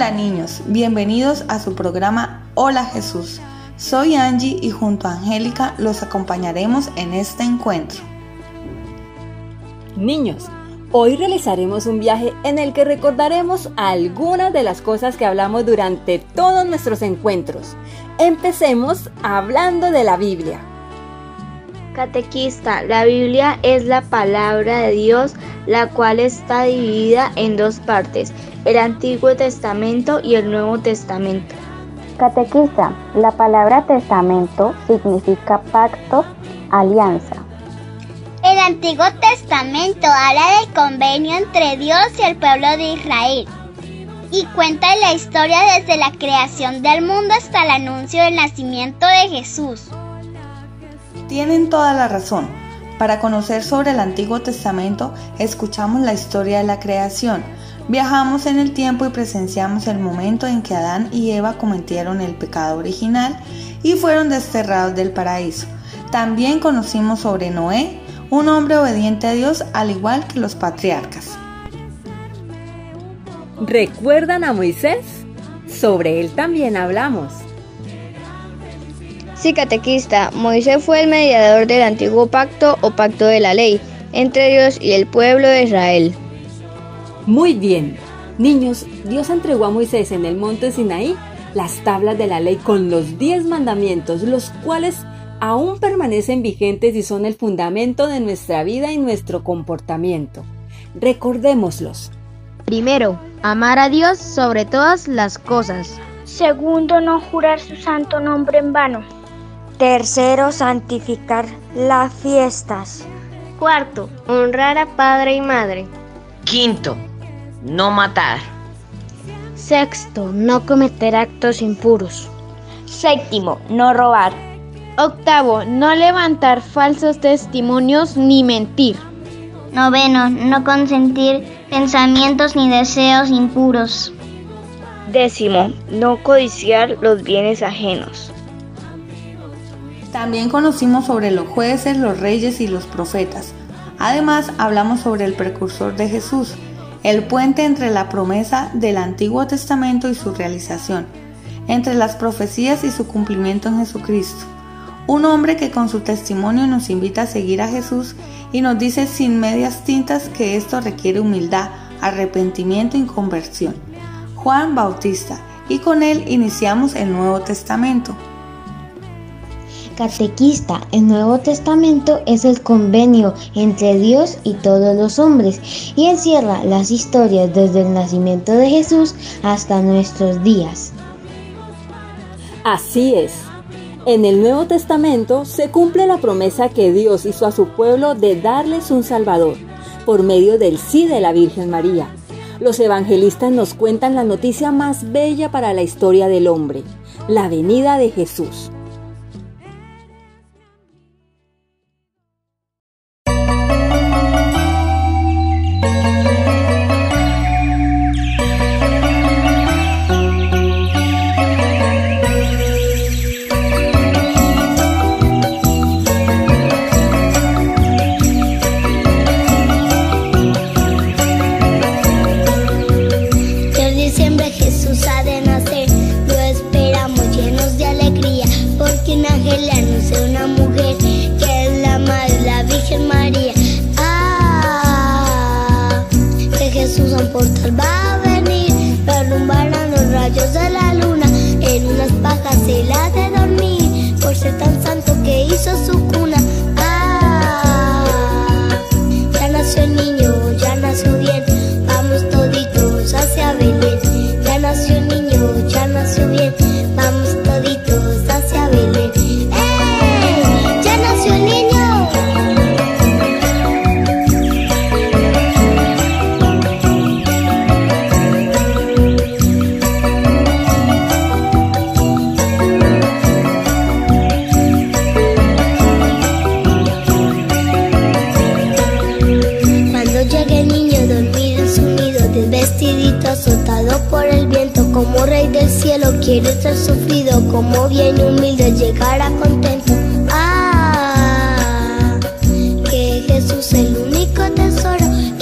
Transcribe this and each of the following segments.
Hola niños, bienvenidos a su programa Hola Jesús. Soy Angie y junto a Angélica los acompañaremos en este encuentro. Niños, hoy realizaremos un viaje en el que recordaremos algunas de las cosas que hablamos durante todos nuestros encuentros. Empecemos hablando de la Biblia. Catequista, la Biblia es la palabra de Dios, la cual está dividida en dos partes, el Antiguo Testamento y el Nuevo Testamento. Catequista, la palabra testamento significa pacto, alianza. El Antiguo Testamento habla del convenio entre Dios y el pueblo de Israel y cuenta la historia desde la creación del mundo hasta el anuncio del nacimiento de Jesús. Tienen toda la razón. Para conocer sobre el Antiguo Testamento, escuchamos la historia de la creación, viajamos en el tiempo y presenciamos el momento en que Adán y Eva cometieron el pecado original y fueron desterrados del paraíso. También conocimos sobre Noé, un hombre obediente a Dios al igual que los patriarcas. ¿Recuerdan a Moisés? Sobre él también hablamos. Sí, catequista, Moisés fue el mediador del antiguo pacto o pacto de la ley entre Dios y el pueblo de Israel. Muy bien. Niños, Dios entregó a Moisés en el monte Sinaí las tablas de la ley con los diez mandamientos, los cuales aún permanecen vigentes y son el fundamento de nuestra vida y nuestro comportamiento. Recordémoslos. Primero, amar a Dios sobre todas las cosas. Segundo, no jurar su santo nombre en vano. Tercero, santificar las fiestas. Cuarto, honrar a padre y madre. Quinto, no matar. Sexto, no cometer actos impuros. Séptimo, no robar. Octavo, no levantar falsos testimonios ni mentir. Noveno, no consentir pensamientos ni deseos impuros. Décimo, no codiciar los bienes ajenos. También conocimos sobre los jueces, los reyes y los profetas. Además, hablamos sobre el precursor de Jesús, el puente entre la promesa del Antiguo Testamento y su realización, entre las profecías y su cumplimiento en Jesucristo. Un hombre que con su testimonio nos invita a seguir a Jesús y nos dice sin medias tintas que esto requiere humildad, arrepentimiento y conversión. Juan Bautista, y con él iniciamos el Nuevo Testamento. Catequista, el Nuevo Testamento es el convenio entre Dios y todos los hombres y encierra las historias desde el nacimiento de Jesús hasta nuestros días. Así es. En el Nuevo Testamento se cumple la promesa que Dios hizo a su pueblo de darles un Salvador por medio del sí de la Virgen María. Los evangelistas nos cuentan la noticia más bella para la historia del hombre, la venida de Jesús. Mortal va a venir. Alumbrarán los rayos de la luna. En unas pajas se la de dormir. Por ser tan santo que hizo su cuna.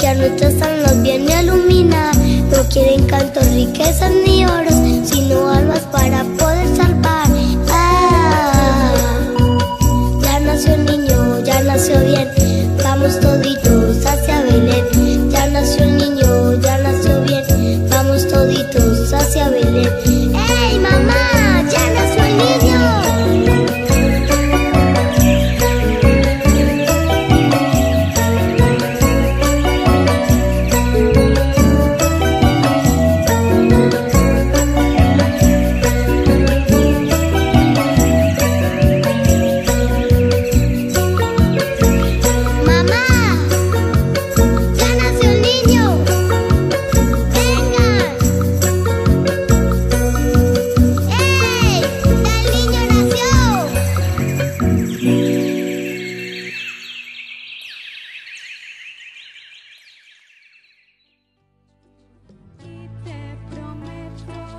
Tesoro que a nuestras almas viene a iluminar. No quieren cantos, riquezas ni oros,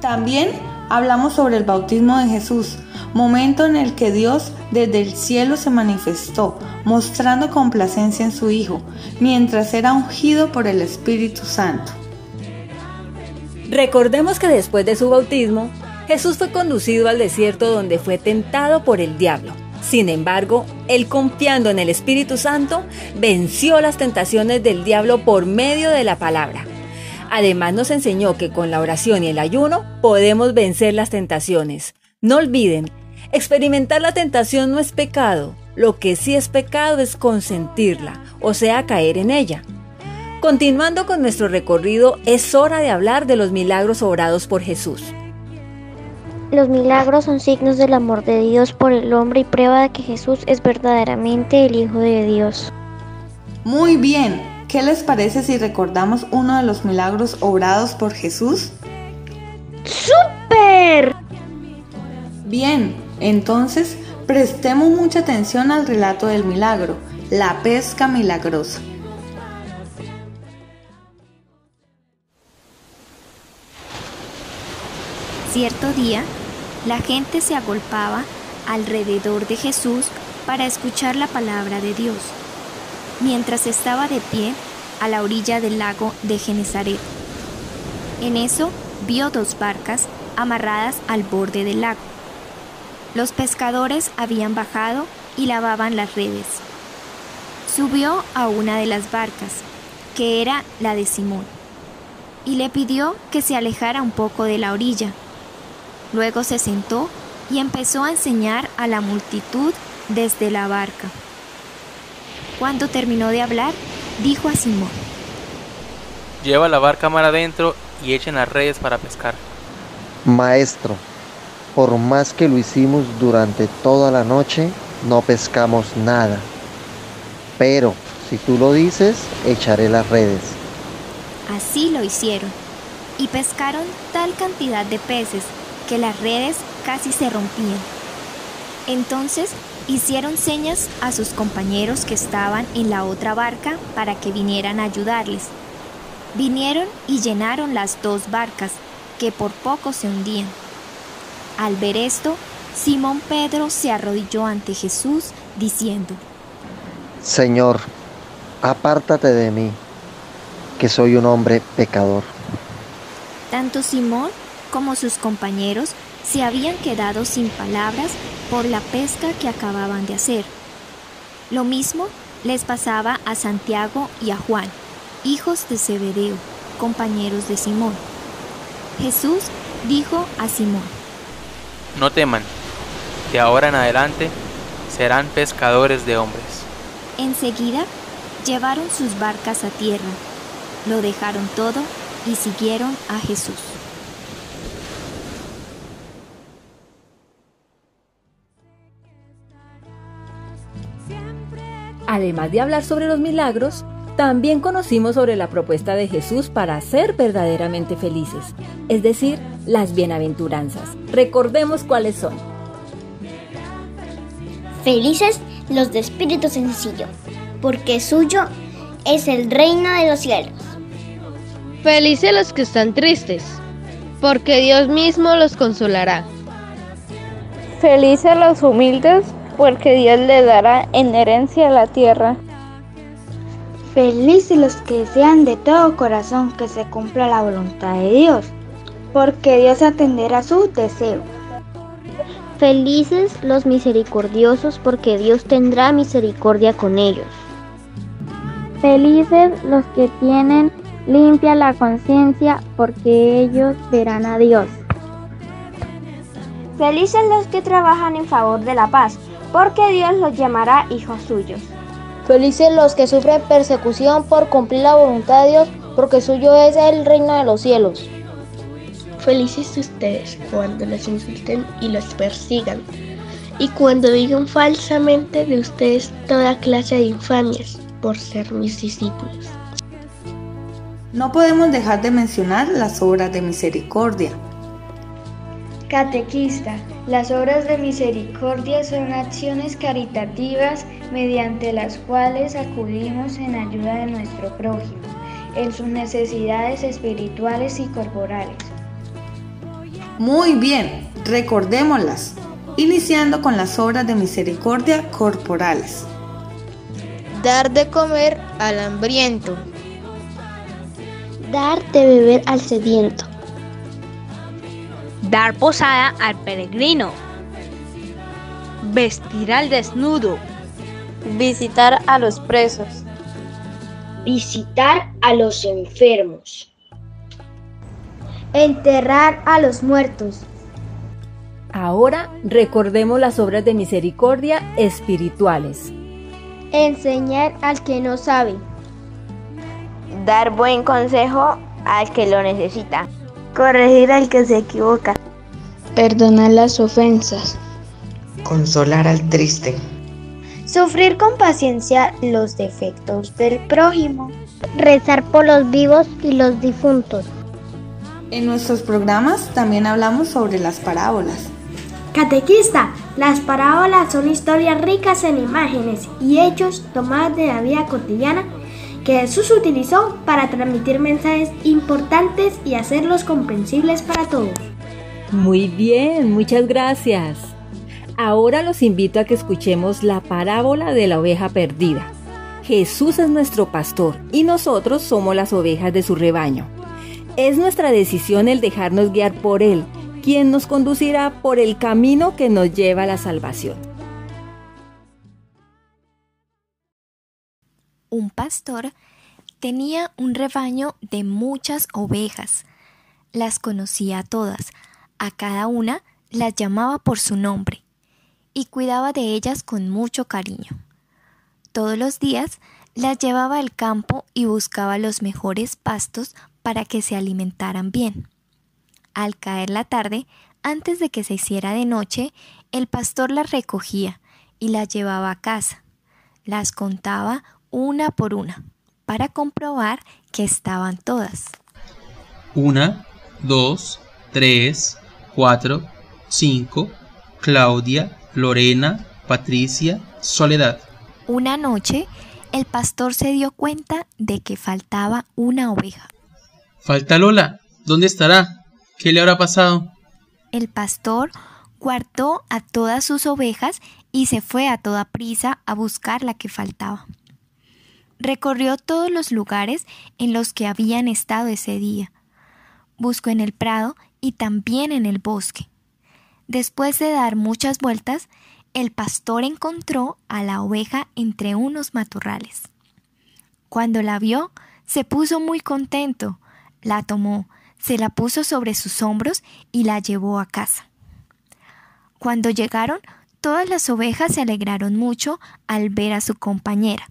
También hablamos sobre el bautismo de Jesús, momento en el que Dios desde el cielo se manifestó, mostrando complacencia en su Hijo, mientras era ungido por el Espíritu Santo. Recordemos que después de su bautismo, Jesús fue conducido al desierto donde fue tentado por el diablo. Sin embargo, él confiando en el Espíritu Santo, venció las tentaciones del diablo por medio de la palabra. Además nos enseñó que con la oración y el ayuno podemos vencer las tentaciones. No olviden, experimentar la tentación no es pecado, lo que sí es pecado es consentirla, o sea, caer en ella. Continuando con nuestro recorrido, es hora de hablar de los milagros obrados por Jesús. Los milagros son signos del amor de Dios por el hombre y prueba de que Jesús es verdaderamente el Hijo de Dios. Muy bien, ¿qué les parece si recordamos uno de los milagros obrados por Jesús? ¡Súper! Bien, entonces prestemos mucha atención al relato del milagro, la pesca milagrosa. Cierto día, la gente se agolpaba alrededor de Jesús para escuchar la palabra de Dios, mientras estaba de pie a la orilla del lago de Genezaret. En eso vio dos barcas amarradas al borde del lago. Los pescadores habían bajado y lavaban las redes. Subió a una de las barcas, que era la de Simón, y le pidió que se alejara un poco de la orilla. Luego se sentó y empezó a enseñar a la multitud desde la barca. Cuando terminó de hablar, dijo a Simón, Lleva la barca mar adentro y echen las redes para pescar. Maestro, por más que lo hicimos durante toda la noche, no pescamos nada. Pero si tú lo dices, echaré las redes. Así lo hicieron, y pescaron tal cantidad de peces que las redes casi se rompían. Entonces hicieron señas a sus compañeros que estaban en la otra barca para que vinieran a ayudarles. Vinieron y llenaron las dos barcas, que por poco se hundían. Al ver esto, Simón Pedro se arrodilló ante Jesús, diciendo, Señor, apártate de mí, que soy un hombre pecador. Tanto Simón como sus compañeros se habían quedado sin palabras por la pesca que acababan de hacer. Lo mismo les pasaba a Santiago y a Juan, hijos de Zebedeo, compañeros de Simón. Jesús dijo a Simón, No teman, de ahora en adelante serán pescadores de hombres. Enseguida llevaron sus barcas a tierra, lo dejaron todo y siguieron a Jesús. Además de hablar sobre los milagros, también conocimos sobre la propuesta de Jesús para ser verdaderamente felices, es decir, las bienaventuranzas. Recordemos cuáles son. Felices los de espíritu sencillo, porque suyo es el reino de los cielos. Felices los que están tristes, porque Dios mismo los consolará. Felices los humildes, porque Dios les dará en herencia la tierra. Felices los que desean de todo corazón que se cumpla la voluntad de Dios, porque Dios atenderá su deseo. Felices los misericordiosos, porque Dios tendrá misericordia con ellos. Felices los que tienen limpia la conciencia, porque ellos verán a Dios. Felices los que trabajan en favor de la paz, porque Dios los llamará hijos suyos. Felices los que sufren persecución por cumplir la voluntad de Dios, porque suyo es el reino de los cielos. Felices ustedes cuando los insulten y los persigan, y cuando digan falsamente de ustedes toda clase de infamias por ser mis discípulos. No podemos dejar de mencionar las obras de misericordia. Catequista, las obras de misericordia son acciones caritativas mediante las cuales acudimos en ayuda de nuestro prójimo, en sus necesidades espirituales y corporales. Muy bien, recordémoslas, iniciando con las obras de misericordia corporales. Dar de comer al hambriento. Dar de beber al sediento. Dar posada al peregrino. Vestir al desnudo. Visitar a los presos. Visitar a los enfermos. Enterrar a los muertos. Ahora recordemos las obras de misericordia espirituales. Enseñar al que no sabe. Dar buen consejo al que lo necesita. Corregir al que se equivoca. Perdonar las ofensas. Consolar al triste. Sufrir con paciencia los defectos del prójimo. Rezar por los vivos y los difuntos. En nuestros programas también hablamos sobre las parábolas. Catequista, las parábolas son historias ricas en imágenes y hechos tomados de la vida cotidiana que Jesús utilizó para transmitir mensajes importantes y hacerlos comprensibles para todos. Muy bien, muchas gracias. Ahora los invito a que escuchemos la parábola de la oveja perdida. Jesús es nuestro pastor y nosotros somos las ovejas de su rebaño. Es nuestra decisión el dejarnos guiar por Él, quien nos conducirá por el camino que nos lleva a la salvación. Un pastor tenía un rebaño de muchas ovejas. Las conocía a todas, a cada una las llamaba por su nombre y cuidaba de ellas con mucho cariño. Todos los días las llevaba al campo y buscaba los mejores pastos para que se alimentaran bien. Al caer la tarde, antes de que se hiciera de noche, el pastor las recogía y las llevaba a casa. Las contaba una por una para comprobar que estaban todas. Una, dos, tres, cuatro, cinco, Claudia, Lorena, Patricia, Soledad. Una noche, el pastor se dio cuenta de que faltaba una oveja. Falta Lola. ¿Dónde estará? ¿Qué le habrá pasado? El pastor guardó a todas sus ovejas y se fue a toda prisa a buscar la que faltaba. Recorrió todos los lugares en los que habían estado ese día. Buscó en el prado y también en el bosque. Después de dar muchas vueltas, el pastor encontró a la oveja entre unos matorrales. Cuando la vio, se puso muy contento, la tomó, se la puso sobre sus hombros y la llevó a casa. Cuando llegaron, todas las ovejas se alegraron mucho al ver a su compañera.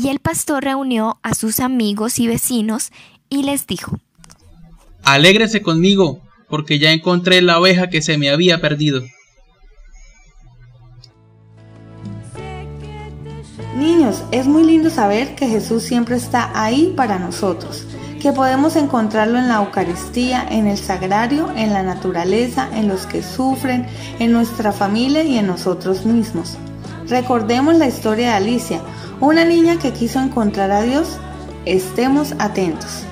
Y el pastor reunió a sus amigos y vecinos y les dijo, Alégrese conmigo, porque ya encontré la oveja que se me había perdido. Niños, es muy lindo saber que Jesús siempre está ahí para nosotros, que podemos encontrarlo en la Eucaristía, en el sagrario, en la naturaleza, en los que sufren, en nuestra familia y en nosotros mismos. Recordemos la historia de Alicia, una niña que quiso encontrar a Dios. Estemos atentos.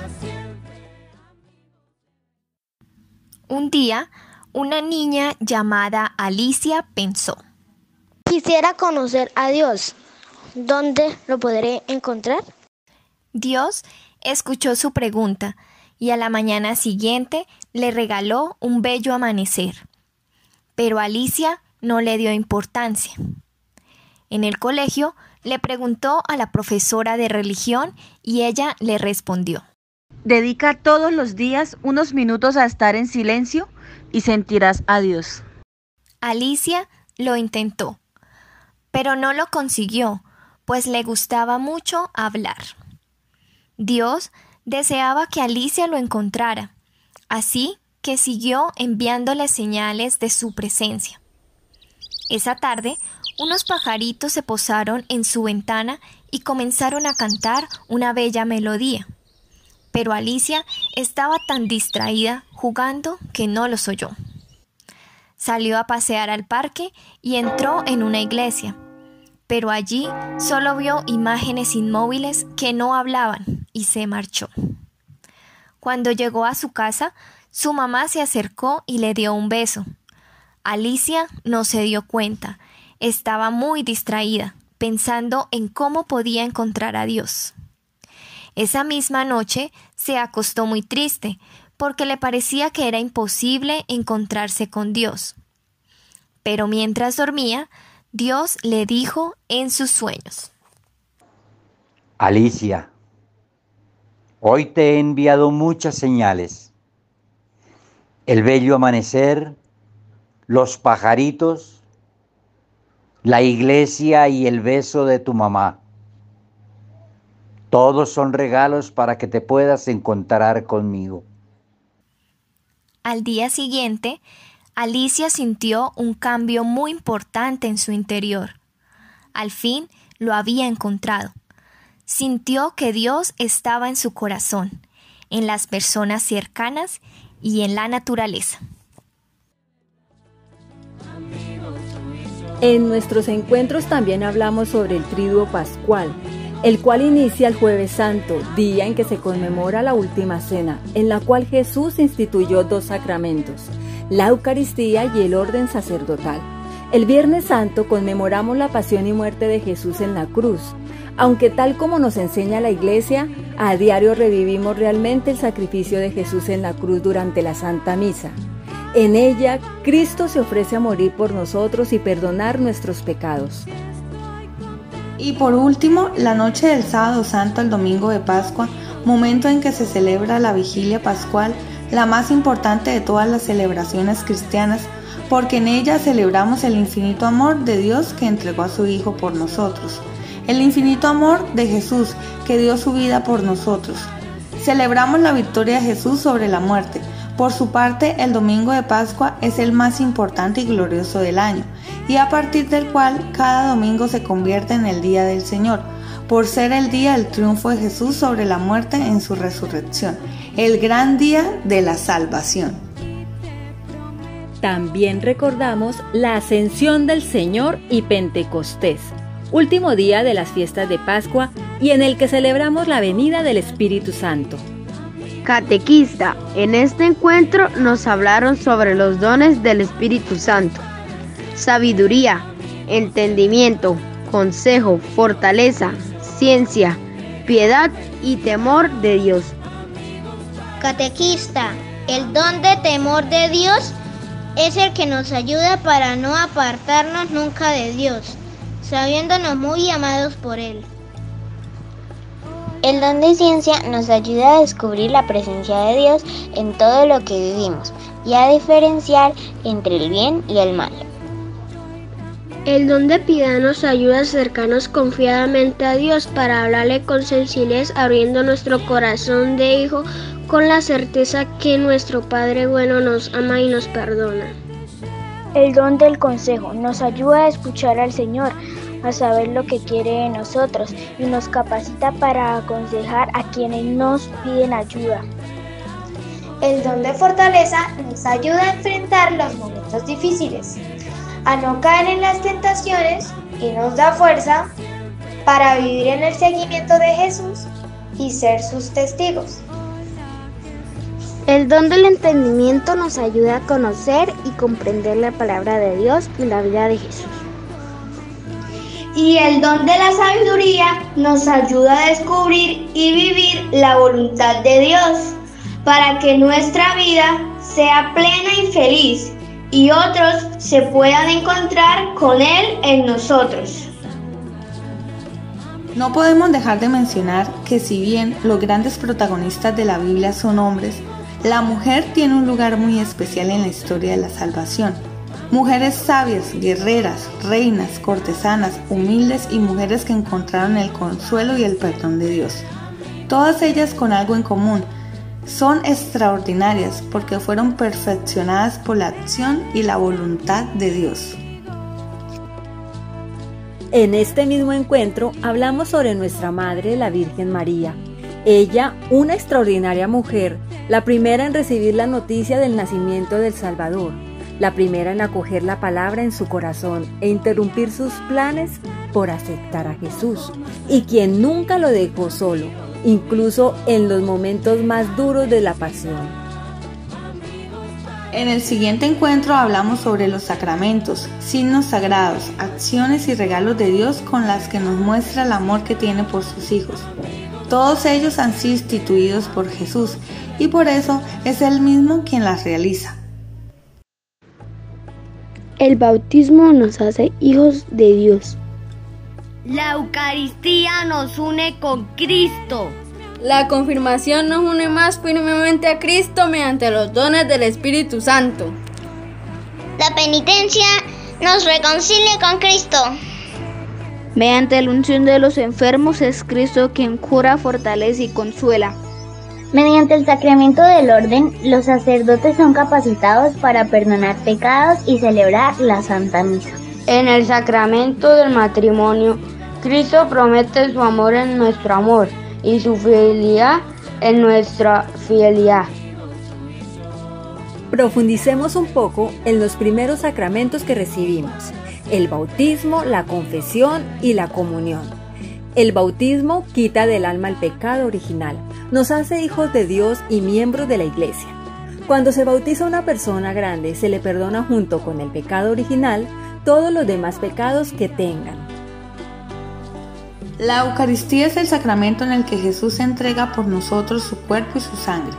Un día, una niña llamada Alicia pensó, Quisiera conocer a Dios. ¿Dónde lo podré encontrar? Dios escuchó su pregunta y a la mañana siguiente le regaló un bello amanecer. Pero Alicia no le dio importancia. En el colegio le preguntó a la profesora de religión y ella le respondió. Dedica todos los días unos minutos a estar en silencio y sentirás a Dios. Alicia lo intentó, pero no lo consiguió, pues le gustaba mucho hablar. Dios deseaba que Alicia lo encontrara, así que siguió enviándole señales de su presencia. Esa tarde, unos pajaritos se posaron en su ventana y comenzaron a cantar una bella melodía. Pero Alicia estaba tan distraída jugando que no los oyó. Salió a pasear al parque y entró en una iglesia, pero allí solo vio imágenes inmóviles que no hablaban y se marchó. Cuando llegó a su casa, su mamá se acercó y le dio un beso. Alicia no se dio cuenta, estaba muy distraída, pensando en cómo podía encontrar a Dios. Esa misma noche se acostó muy triste, porque le parecía que era imposible encontrarse con Dios. Pero mientras dormía, Dios le dijo en sus sueños. Alicia, hoy te he enviado muchas señales. El bello amanecer, los pajaritos, la iglesia y el beso de tu mamá. Todos son regalos para que te puedas encontrar conmigo. Al día siguiente, Alicia sintió un cambio muy importante en su interior. Al fin lo había encontrado. Sintió que Dios estaba en su corazón, en las personas cercanas y en la naturaleza. En nuestros encuentros también hablamos sobre el triduo pascual, el cual inicia el jueves santo, día en que se conmemora la última cena, en la cual Jesús instituyó dos sacramentos, la Eucaristía y el orden sacerdotal. El Viernes Santo conmemoramos la pasión y muerte de Jesús en la cruz, aunque tal como nos enseña la Iglesia, a diario revivimos realmente el sacrificio de Jesús en la cruz durante la Santa Misa. En ella, Cristo se ofrece a morir por nosotros y perdonar nuestros pecados. Y por último, la noche del sábado santo al domingo de Pascua, momento en que se celebra la vigilia pascual, la más importante de todas las celebraciones cristianas, porque en ella celebramos el infinito amor de Dios que entregó a su Hijo por nosotros, el infinito amor de Jesús que dio su vida por nosotros. Celebramos la victoria de Jesús sobre la muerte. Por su parte, el domingo de Pascua es el más importante y glorioso del año, y a partir del cual cada domingo se convierte en el día del Señor, por ser el día del triunfo de Jesús sobre la muerte en su resurrección, el gran día de la salvación. También recordamos la ascensión del Señor y Pentecostés, último día de las fiestas de Pascua y en el que celebramos la venida del Espíritu Santo. Catequista, en este encuentro nos hablaron sobre los dones del Espíritu Santo. Sabiduría, entendimiento, consejo, fortaleza, ciencia, piedad y temor de Dios. Catequista, el don de temor de Dios es el que nos ayuda para no apartarnos nunca de Dios, sabiéndonos muy amados por Él. El don de ciencia nos ayuda a descubrir la presencia de Dios en todo lo que vivimos y a diferenciar entre el bien y el mal. El don de piedad nos ayuda a acercarnos confiadamente a Dios para hablarle con sencillez, abriendo nuestro corazón de hijo con la certeza que nuestro Padre bueno nos ama y nos perdona. El don del consejo nos ayuda a escuchar al Señor, a saber lo que quiere de nosotros y nos capacita para aconsejar a quienes nos piden ayuda. El don de fortaleza nos ayuda a enfrentar los momentos difíciles, a no caer en las tentaciones y nos da fuerza para vivir en el seguimiento de Jesús y ser sus testigos. El don del entendimiento nos ayuda a conocer y comprender la palabra de Dios y la vida de Jesús. Y el don de la sabiduría nos ayuda a descubrir y vivir la voluntad de Dios para que nuestra vida sea plena y feliz y otros se puedan encontrar con Él en nosotros. No podemos dejar de mencionar que si bien los grandes protagonistas de la Biblia son hombres, la mujer tiene un lugar muy especial en la historia de la salvación. Mujeres sabias, guerreras, reinas, cortesanas, humildes y mujeres que encontraron el consuelo y el perdón de Dios. Todas ellas con algo en común. Son extraordinarias porque fueron perfeccionadas por la acción y la voluntad de Dios. En este mismo encuentro hablamos sobre nuestra Madre, la Virgen María. Ella, una extraordinaria mujer, la primera en recibir la noticia del nacimiento del Salvador, la primera en acoger la palabra en su corazón e interrumpir sus planes por aceptar a Jesús, y quien nunca lo dejó solo, incluso en los momentos más duros de la pasión. En el siguiente encuentro hablamos sobre los sacramentos, signos sagrados, acciones y regalos de Dios con las que nos muestra el amor que tiene por sus hijos. Todos ellos han sido instituidos por Jesús y por eso es Él mismo quien las realiza. El bautismo nos hace hijos de Dios. La Eucaristía nos une con Cristo. La confirmación nos une más firmemente a Cristo mediante los dones del Espíritu Santo. La penitencia nos reconcilia con Cristo. Mediante la unción de los enfermos es Cristo quien cura, fortalece y consuela. Mediante el sacramento del orden, los sacerdotes son capacitados para perdonar pecados y celebrar la Santa Misa. En el sacramento del matrimonio, Cristo promete su amor en nuestro amor y su fidelidad en nuestra fidelidad. Profundicemos un poco en los primeros sacramentos que recibimos, el bautismo, la confesión y la comunión. El bautismo quita del alma el pecado original, nos hace hijos de Dios y miembros de la iglesia. Cuando se bautiza una persona grande, se le perdona junto con el pecado original todos los demás pecados que tengan. La Eucaristía es el sacramento en el que Jesús entrega por nosotros su cuerpo y su sangre.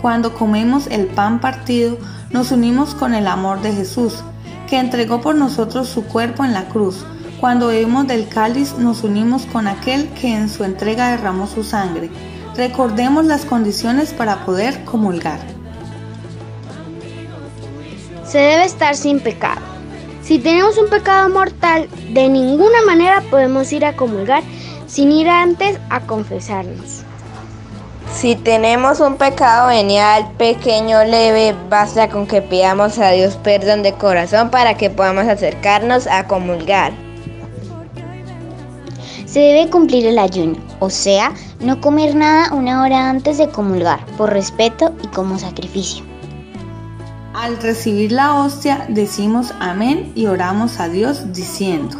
Cuando comemos el pan partido, nos unimos con el amor de Jesús, que entregó por nosotros su cuerpo en la cruz. Cuando bebemos del cáliz, nos unimos con aquel que en su entrega derramó su sangre. Recordemos las condiciones para poder comulgar. Se debe estar sin pecado. Si tenemos un pecado mortal, de ninguna manera podemos ir a comulgar sin ir antes a confesarnos. Si tenemos un pecado venial pequeño leve, basta con que pidamos a Dios perdón de corazón para que podamos acercarnos a comulgar. Se debe cumplir el ayuno, o sea, no comer nada una hora antes de comulgar, por respeto y como sacrificio. Al recibir la hostia decimos amén y oramos a Dios diciendo,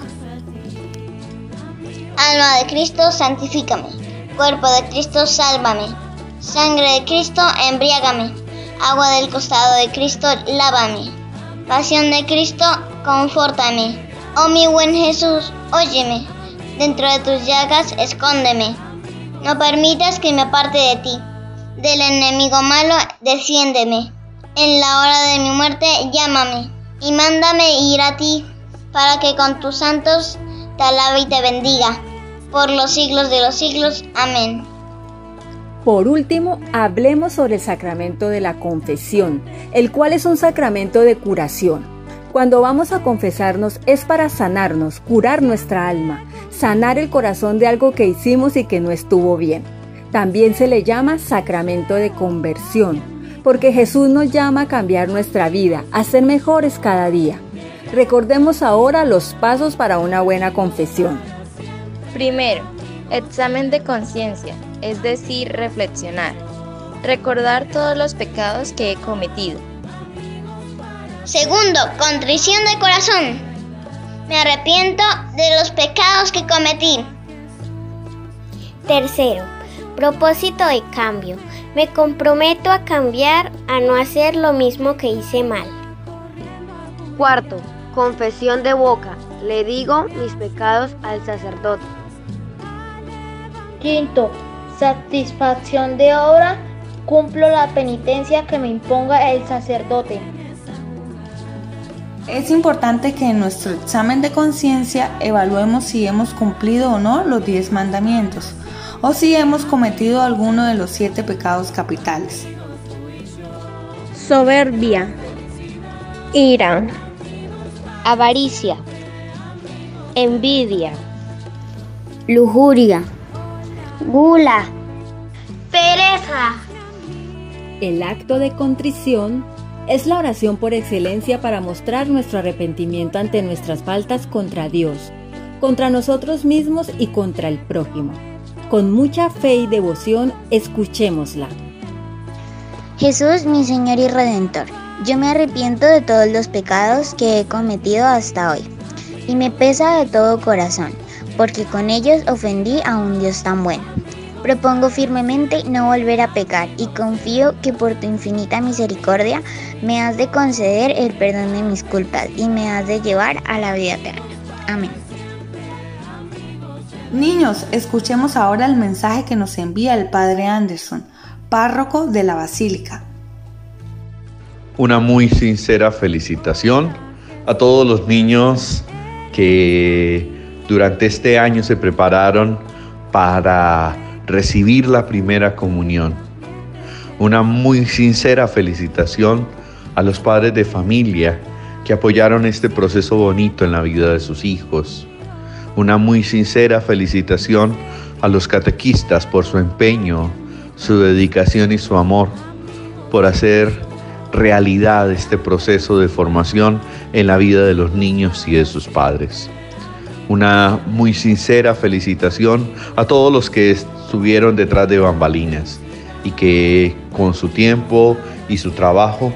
Alma de Cristo, santifícame. Cuerpo de Cristo, sálvame. Sangre de Cristo, embriágame. Agua del costado de Cristo, lávame. Pasión de Cristo, confórtame. Oh mi buen Jesús, óyeme. Dentro de tus llagas, escóndeme. No permitas que me aparte de ti. Del enemigo malo, defiéndeme. En la hora de mi muerte, llámame. Y mándame ir a ti, para que con tus santos te alabe y te bendiga. Por los siglos de los siglos. Amén. Por último, hablemos sobre el sacramento de la confesión, el cual es un sacramento de curación. Cuando vamos a confesarnos es para sanarnos, curar nuestra alma, sanar el corazón de algo que hicimos y que no estuvo bien. También se le llama sacramento de conversión, porque Jesús nos llama a cambiar nuestra vida, a ser mejores cada día. Recordemos ahora los pasos para una buena confesión. Primero, examen de conciencia, es decir, reflexionar. Recordar todos los pecados que he cometido. Segundo, contrición de corazón. Me arrepiento de los pecados que cometí. Tercero, propósito de cambio. Me comprometo a cambiar, a no hacer lo mismo que hice mal. Cuarto, confesión de boca. Le digo mis pecados al sacerdote. Quinto, satisfacción de obra. Cumplo la penitencia que me imponga el sacerdote. Es importante que en nuestro examen de conciencia evaluemos si hemos cumplido o no los diez mandamientos o si hemos cometido alguno de los siete pecados capitales. Soberbia, ira, avaricia, envidia, lujuria, gula, pereza. El acto de contrición es la oración por excelencia para mostrar nuestro arrepentimiento ante nuestras faltas contra Dios, contra nosotros mismos y contra el prójimo. Con mucha fe y devoción, escuchémosla. Jesús, mi Señor y Redentor, yo me arrepiento de todos los pecados que he cometido hasta hoy, y me pesa de todo corazón, porque con ellos ofendí a un Dios tan bueno. Propongo firmemente no volver a pecar y confío que por tu infinita misericordia me has de conceder el perdón de mis culpas y me has de llevar a la vida eterna. Amén. Niños, escuchemos ahora el mensaje que nos envía el Padre Anderson, párroco de la Basílica. Una muy sincera felicitación a todos los niños que durante este año se prepararon para recibir la primera comunión. Una muy sincera felicitación a los padres de familia que apoyaron este proceso bonito en la vida de sus hijos. Una muy sincera felicitación a los catequistas por su empeño, su dedicación y su amor, por hacer realidad este proceso de formación en la vida de los niños y de sus padres. Una muy sincera felicitación a todos los que estuvieron detrás de bambalinas y que con su tiempo y su trabajo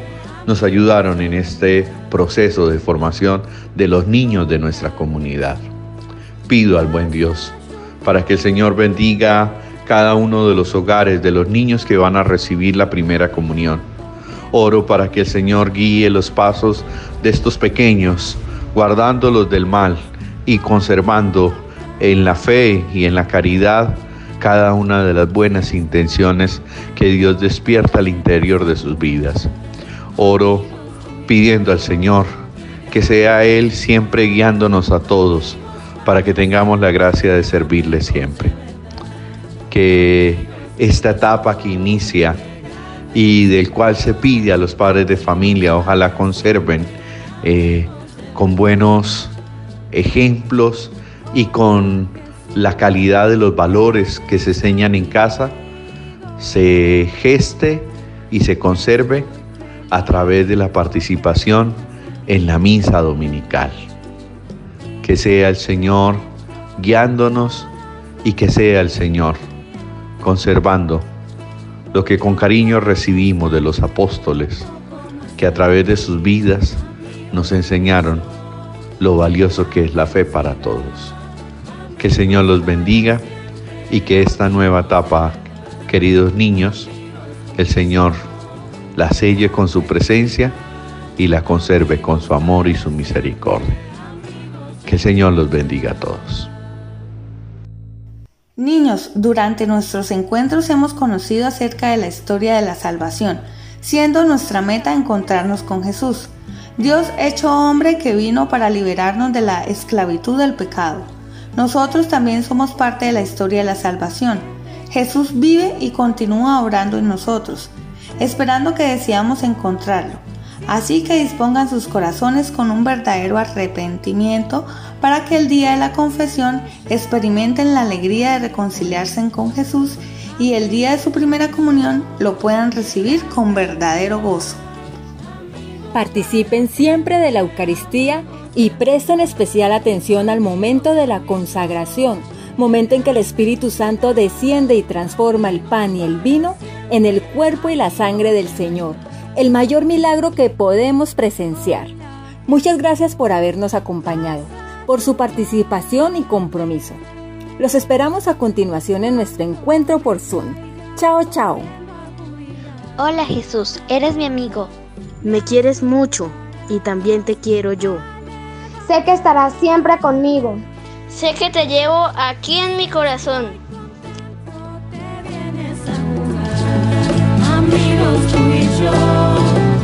nos ayudaron en este proceso de formación de los niños de nuestra comunidad. Pido al buen Dios para que el Señor bendiga cada uno de los hogares de los niños que van a recibir la primera comunión. Oro para que el Señor guíe los pasos de estos pequeños, guardándolos del mal y conservando en la fe y en la caridad cada una de las buenas intenciones que Dios despierta al interior de sus vidas. Oro pidiendo al Señor que sea Él siempre guiándonos a todos para que tengamos la gracia de servirle siempre. Que esta etapa que inicia y del cual se pide a los padres de familia, ojalá conserven eh, con buenos ejemplos y con la calidad de los valores que se enseñan en casa, se geste y se conserve a través de la participación en la misa dominical. Que sea el Señor guiándonos y que sea el Señor conservando lo que con cariño recibimos de los apóstoles, que a través de sus vidas nos enseñaron lo valioso que es la fe para todos. Que el Señor los bendiga y que esta nueva etapa, queridos niños, el Señor la selle con su presencia y la conserve con su amor y su misericordia. Que el Señor los bendiga a todos. Niños, durante nuestros encuentros hemos conocido acerca de la historia de la salvación, siendo nuestra meta encontrarnos con Jesús. Dios hecho hombre que vino para liberarnos de la esclavitud del pecado. Nosotros también somos parte de la historia de la salvación. Jesús vive y continúa orando en nosotros, esperando que deseamos encontrarlo. Así que dispongan sus corazones con un verdadero arrepentimiento para que el día de la confesión experimenten la alegría de reconciliarse con Jesús y el día de su primera comunión lo puedan recibir con verdadero gozo. Participen siempre de la Eucaristía y presten especial atención al momento de la consagración, momento en que el Espíritu Santo desciende y transforma el pan y el vino en el cuerpo y la sangre del Señor, el mayor milagro que podemos presenciar. Muchas gracias por habernos acompañado, por su participación y compromiso. Los esperamos a continuación en nuestro encuentro por Zoom. Chao, chao. Hola Jesús, eres mi amigo. Me quieres mucho y también te quiero yo. Sé que estarás siempre conmigo. Sé que te llevo aquí en mi corazón. Amigos tú y yo,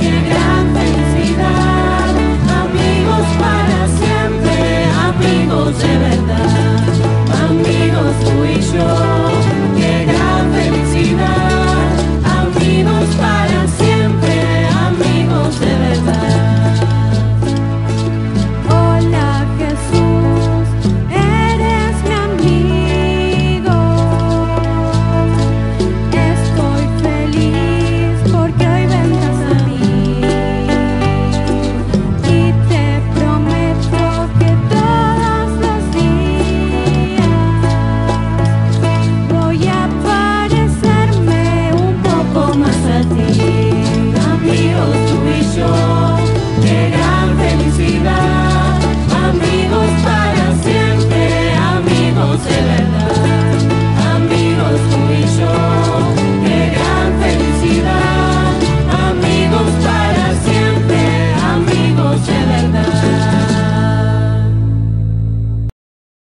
qué gran felicidad. Amigos para siempre, amigos de verdad. Amigos tú y yo.